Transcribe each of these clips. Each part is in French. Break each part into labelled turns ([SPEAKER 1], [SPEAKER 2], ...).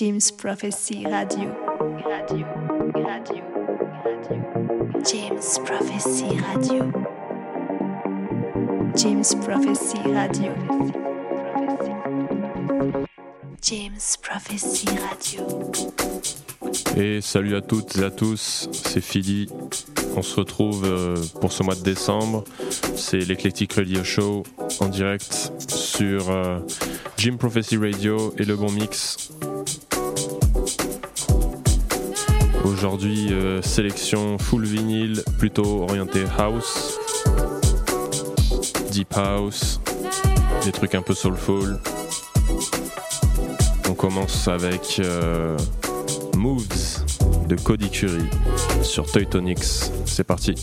[SPEAKER 1] James Prophecy Radio. Radio, radio, radio. James Prophecy Radio. James Prophecy Radio. James Prophecy Radio.
[SPEAKER 2] Et salut à toutes et à tous, c'est Philly. On se retrouve euh, pour ce mois de décembre. C'est l'Eclectic Radio Show en direct sur euh, Jim Prophecy Radio et Le Bon Mix. Aujourd'hui, euh, sélection full vinyle, plutôt orienté house, deep house, des trucs un peu soulful. On commence avec Moves de Cody Curry sur Teutonix. C'est parti.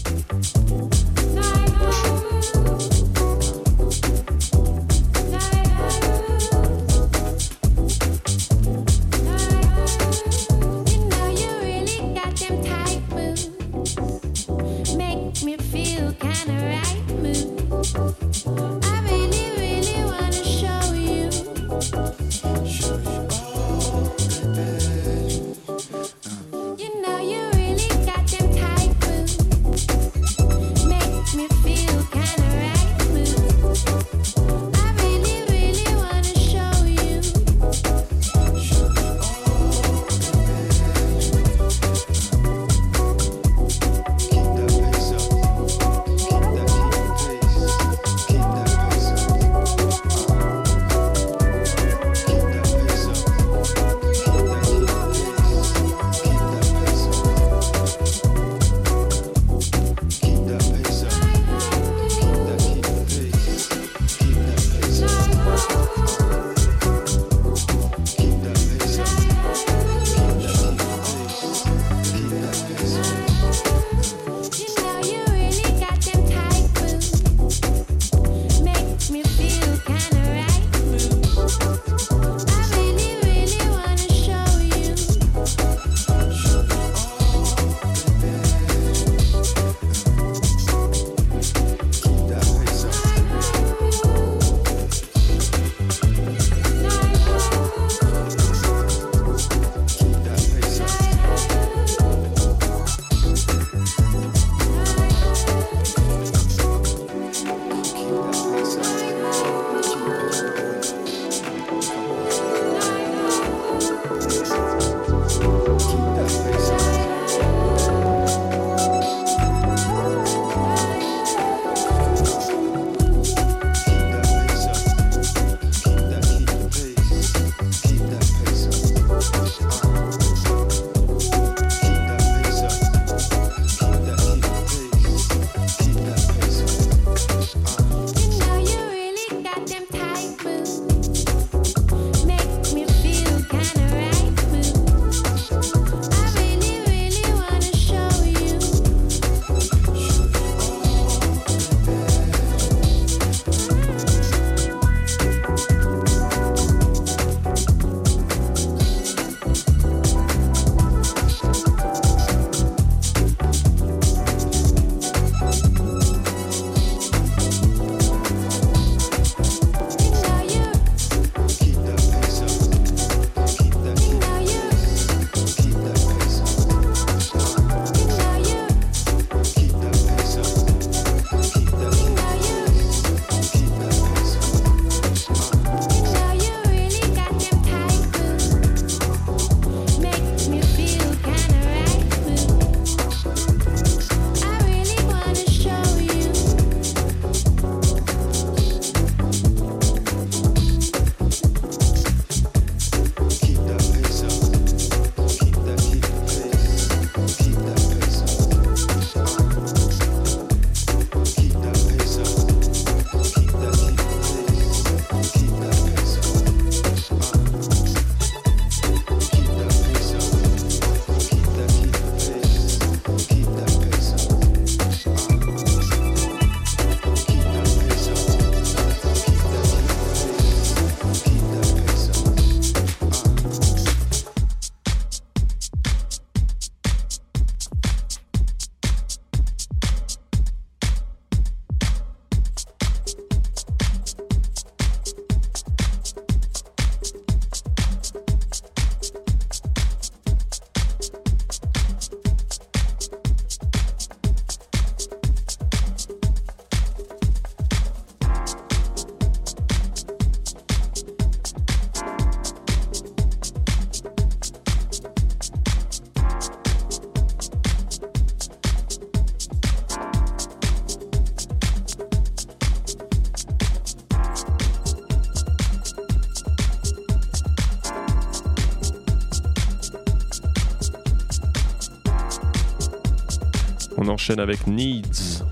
[SPEAKER 2] Enchaîne avec Needs,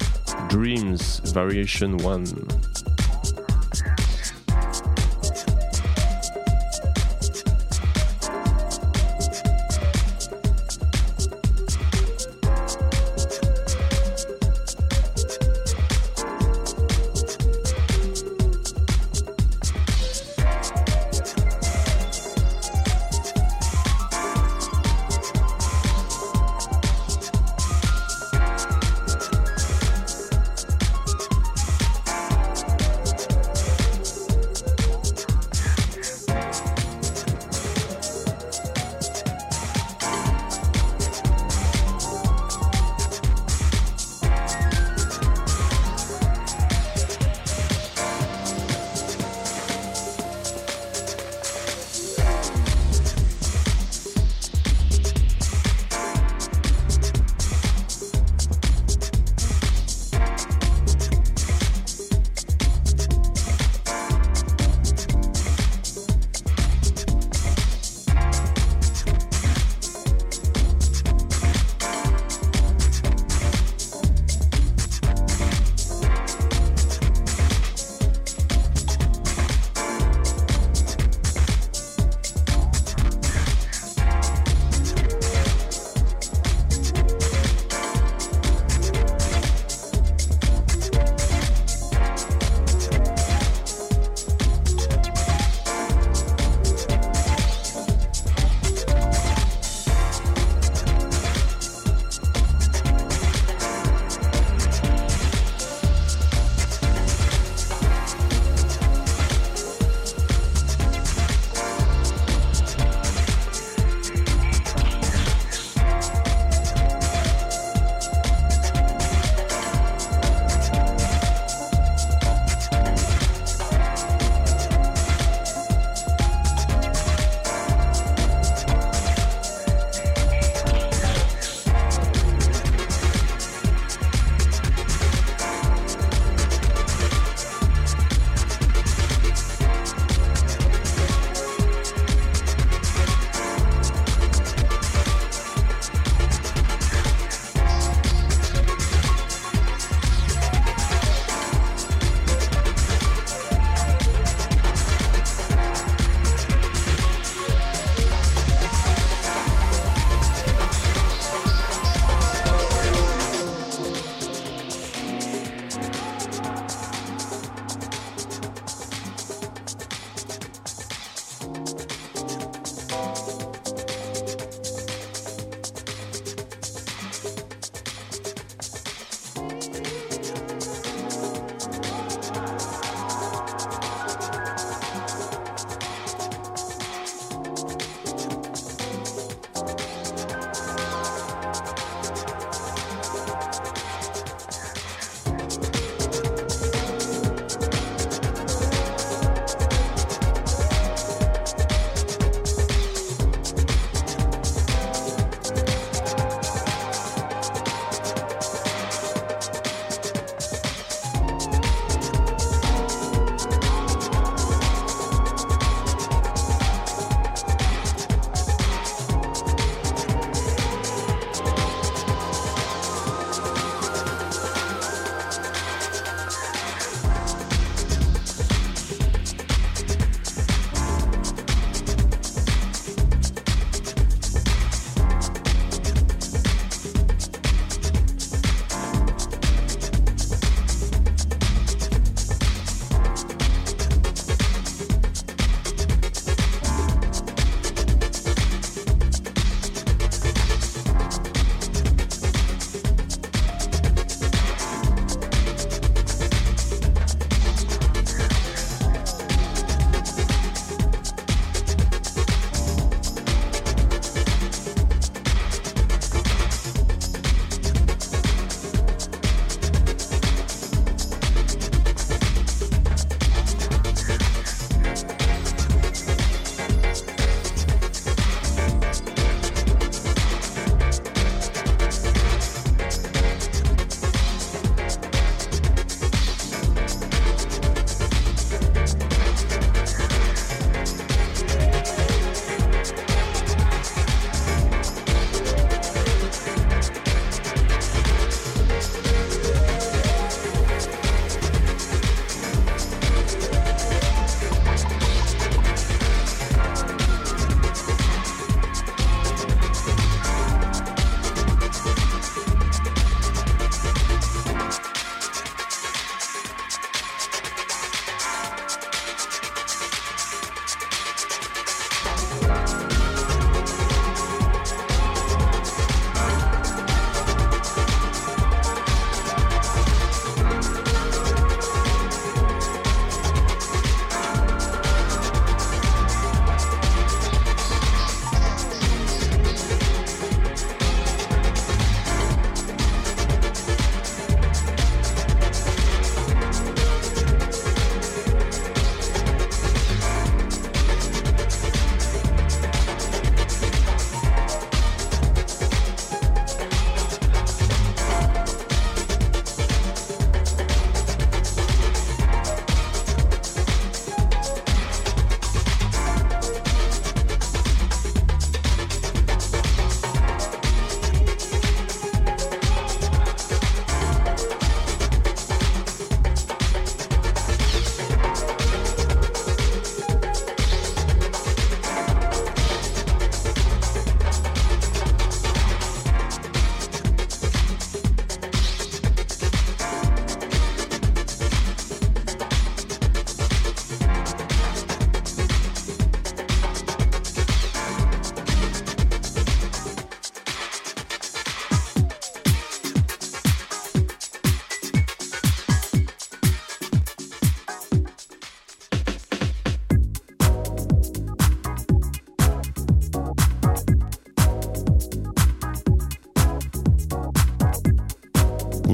[SPEAKER 2] Dreams, Variation 1.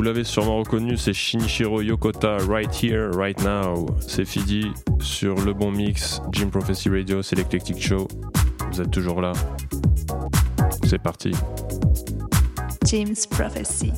[SPEAKER 2] L'avez sûrement reconnu, c'est Shinichiro Yokota, Right Here, Right Now. C'est Fidi sur Le Bon Mix, Jim Prophecy Radio, c'est l'Eclectic Show. Vous êtes toujours là. C'est parti.
[SPEAKER 1] Prophecy.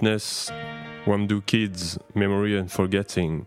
[SPEAKER 2] Deepness, Wamdu Kids, Memory and Forgetting.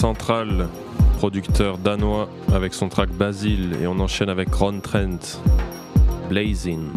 [SPEAKER 2] Central, producteur danois avec son track Basil et on enchaîne avec Ron Trent, Blazing.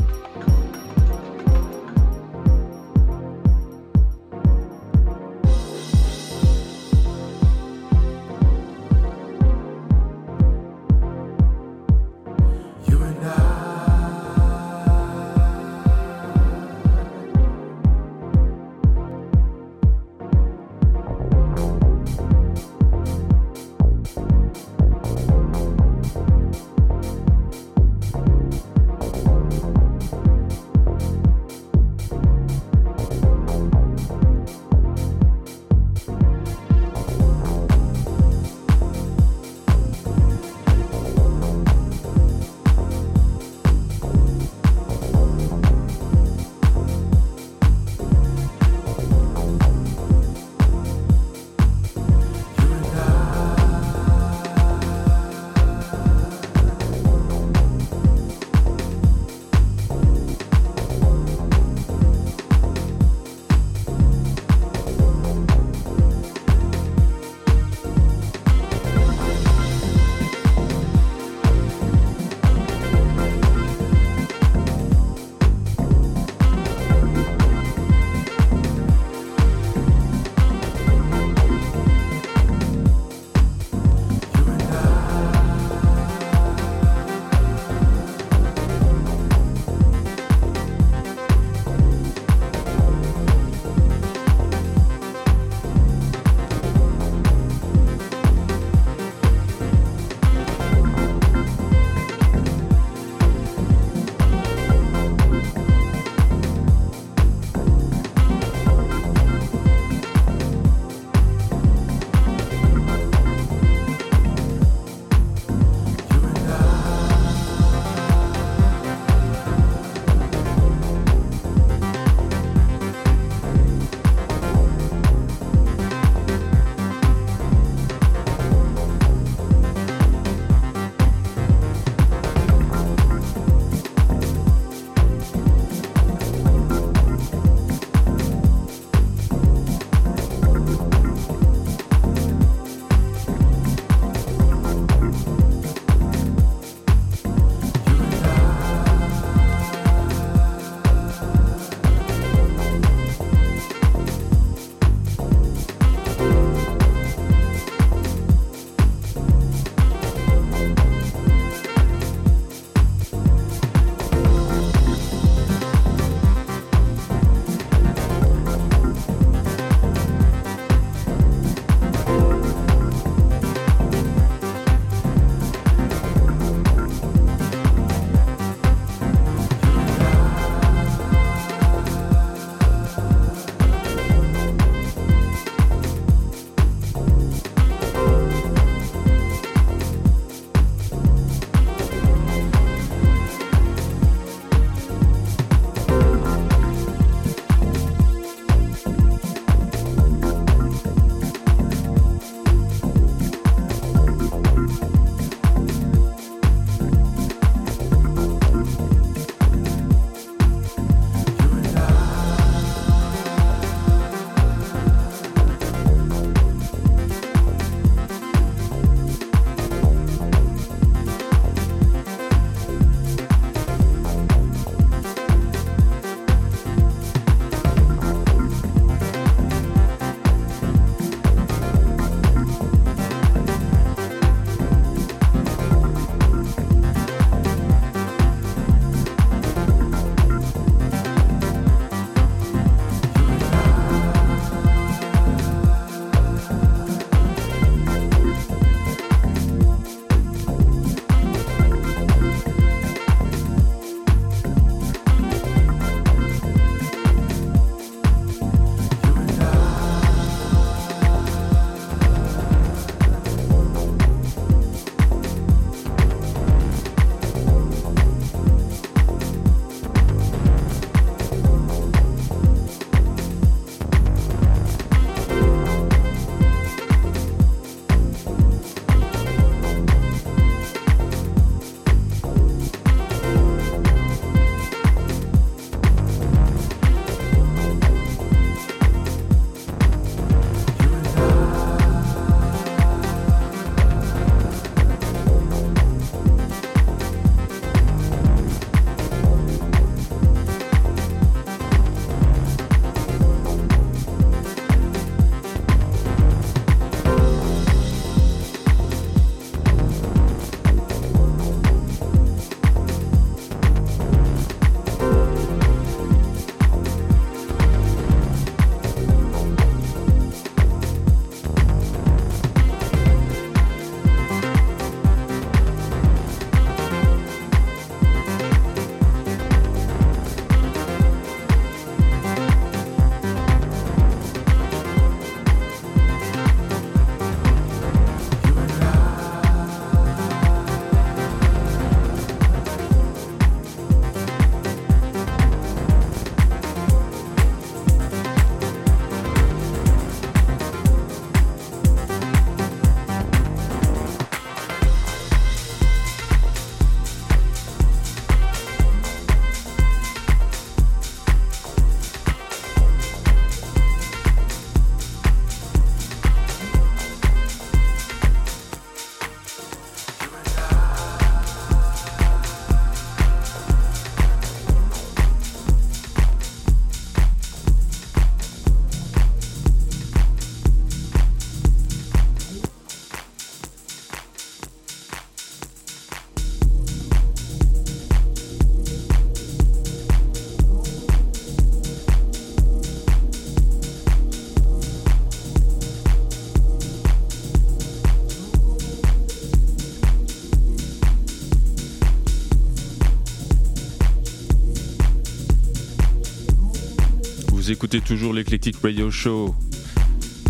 [SPEAKER 2] Écoutez toujours l'Eclectic Radio Show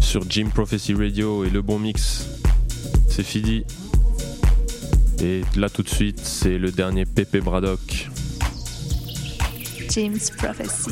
[SPEAKER 2] sur Jim Prophecy Radio et le bon mix. C'est Fidi. Et là tout de suite, c'est le dernier Pepe Braddock.
[SPEAKER 1] Jim's Prophecy.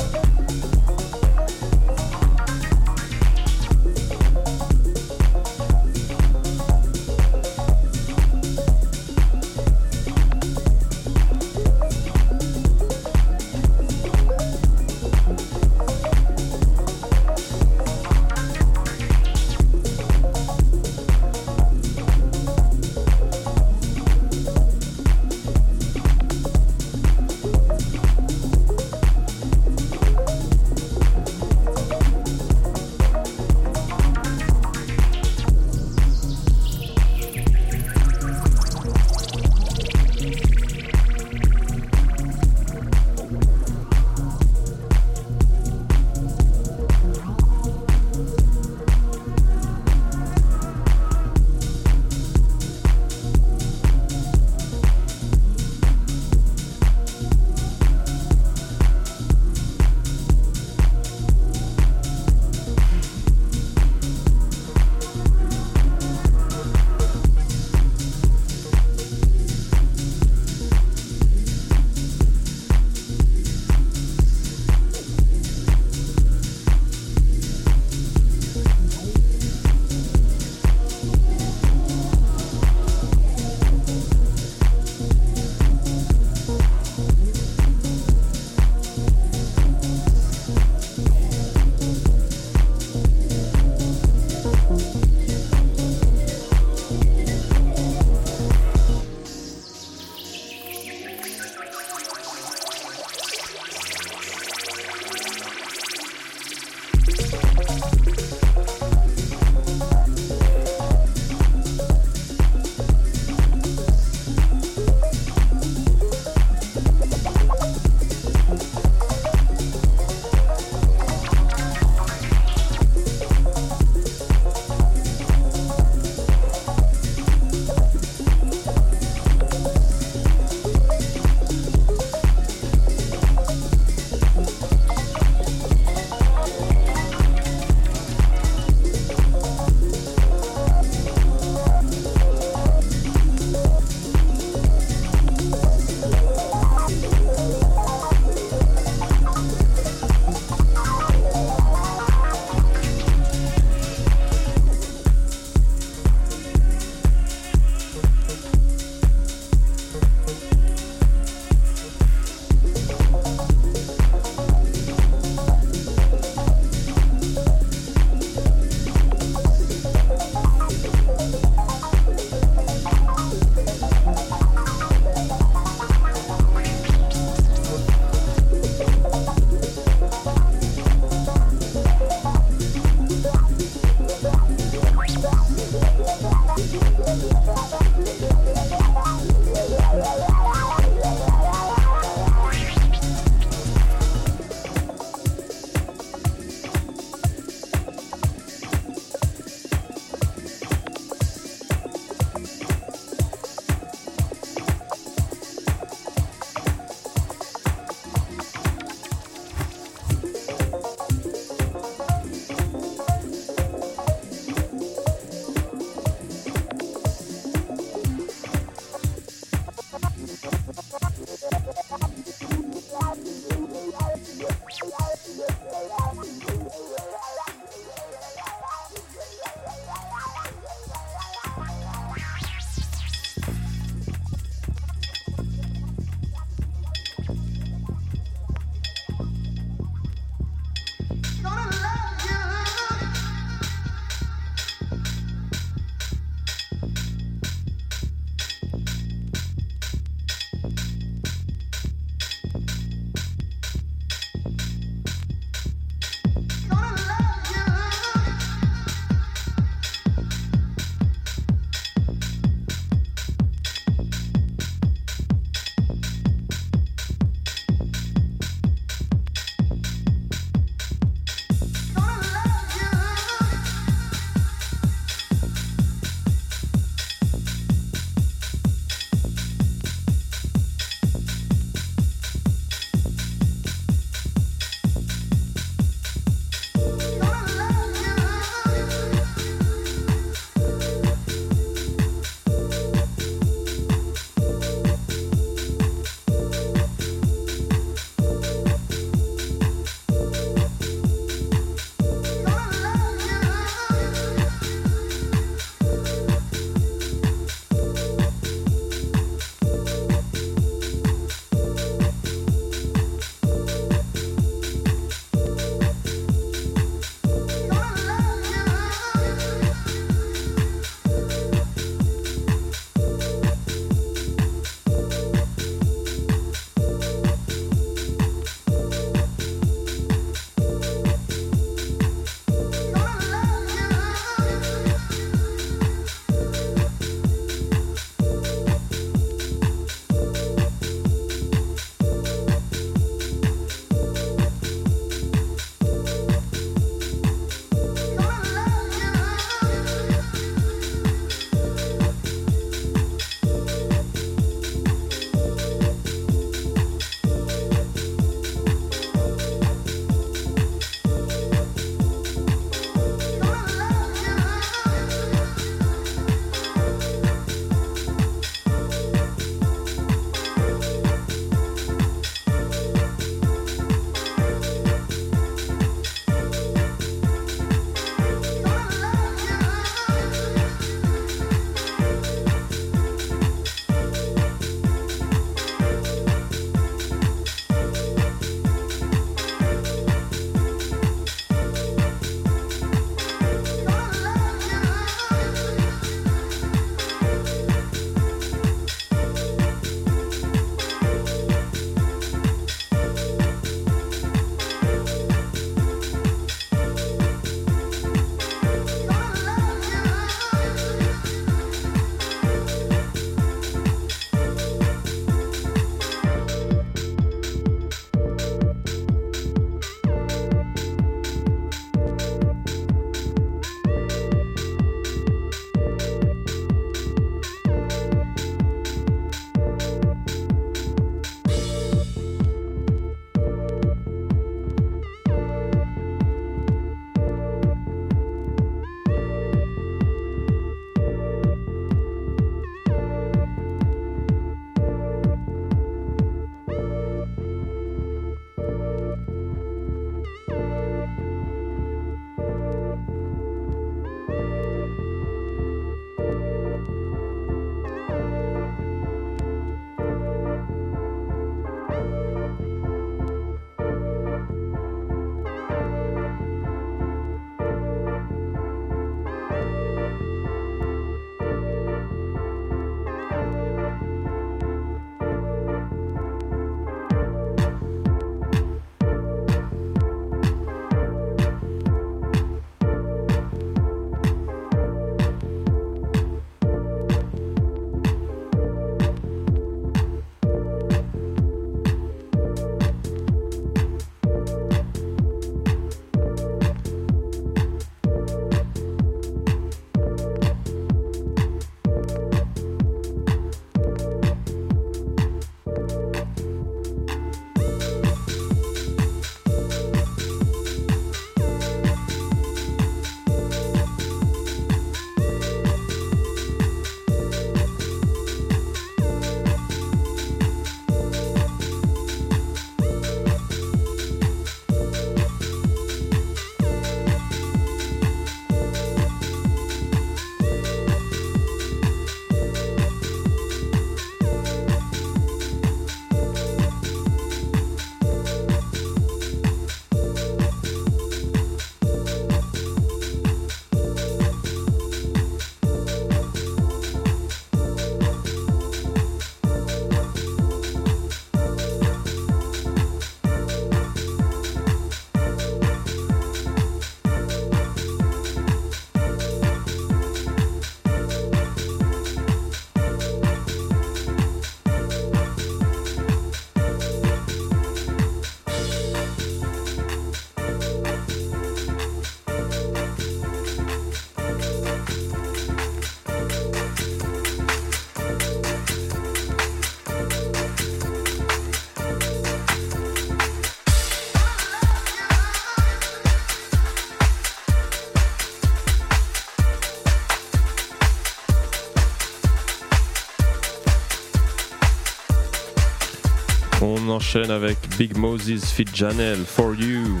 [SPEAKER 2] Enchaîne avec Big Moses Fit Janelle For You,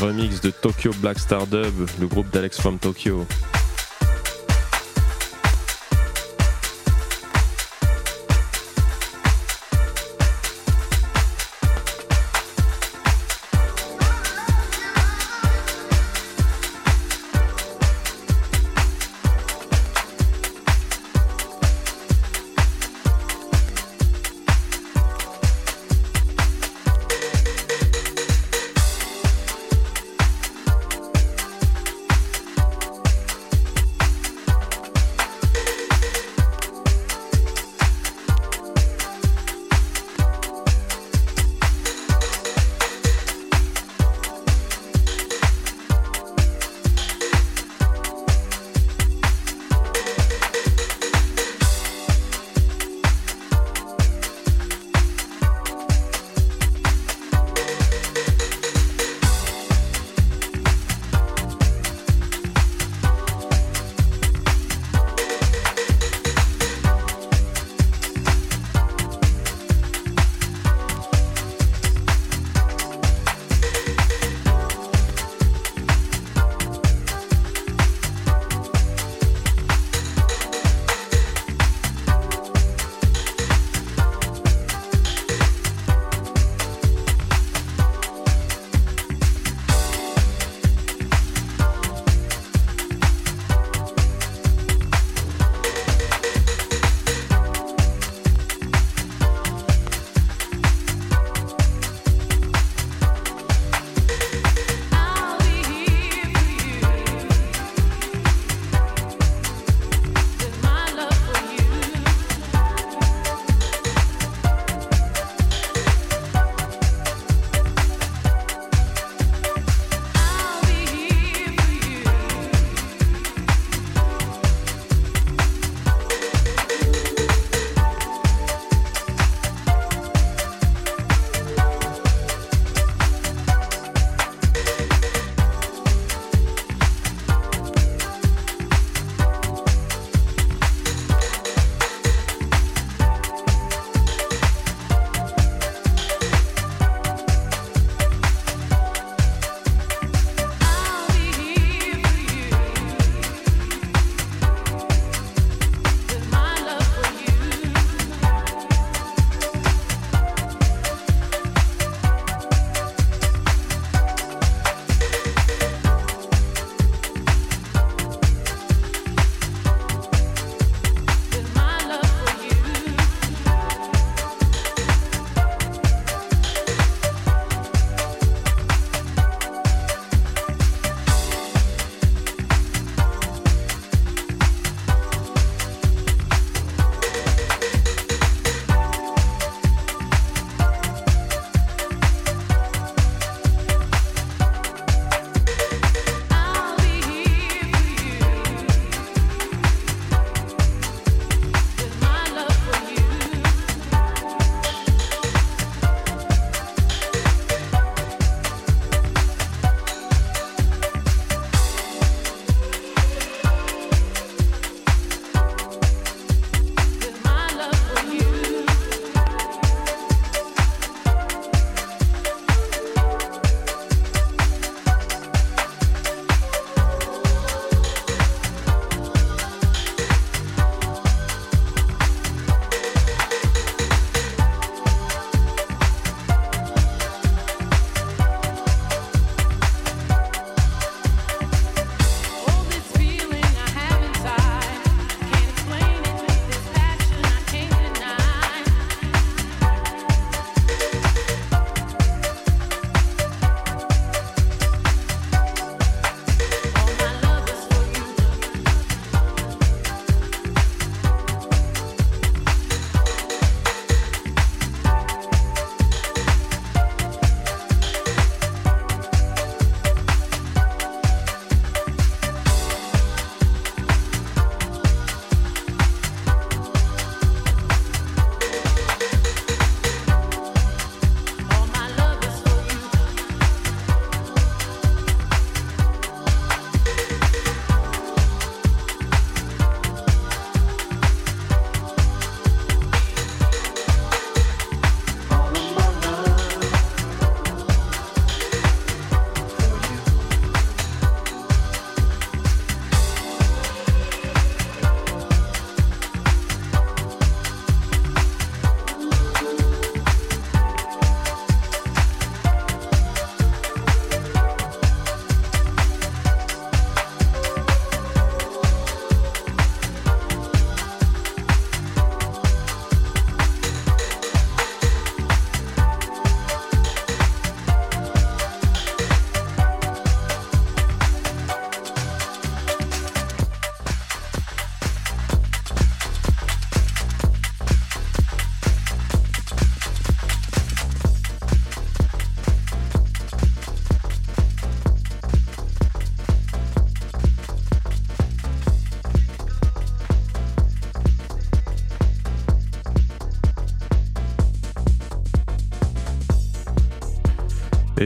[SPEAKER 2] remix de Tokyo Black Star Dub, le groupe d'Alex from Tokyo.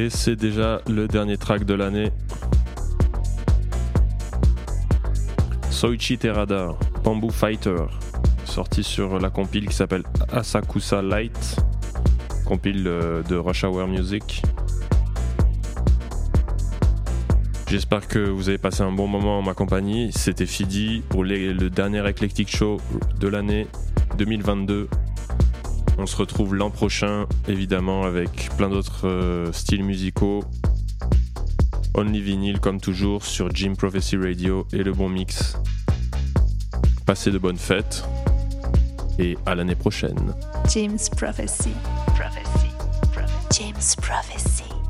[SPEAKER 2] Et c'est déjà le dernier track de l'année. Soichi Terada, Bamboo Fighter, sorti sur la compile qui s'appelle Asakusa Light, compile euh, de Rush Hour Music. J'espère que vous avez passé un bon moment en ma compagnie. C'était Fidi pour le dernier Eclectic Show de l'année 2022. On se retrouve l'an prochain, évidemment, avec plein d'autres euh, styles musicaux. Only Vinyl, comme toujours, sur Jim Prophecy Radio et le bon mix. Passez de bonnes fêtes et à l'année prochaine.
[SPEAKER 1] Prophecy.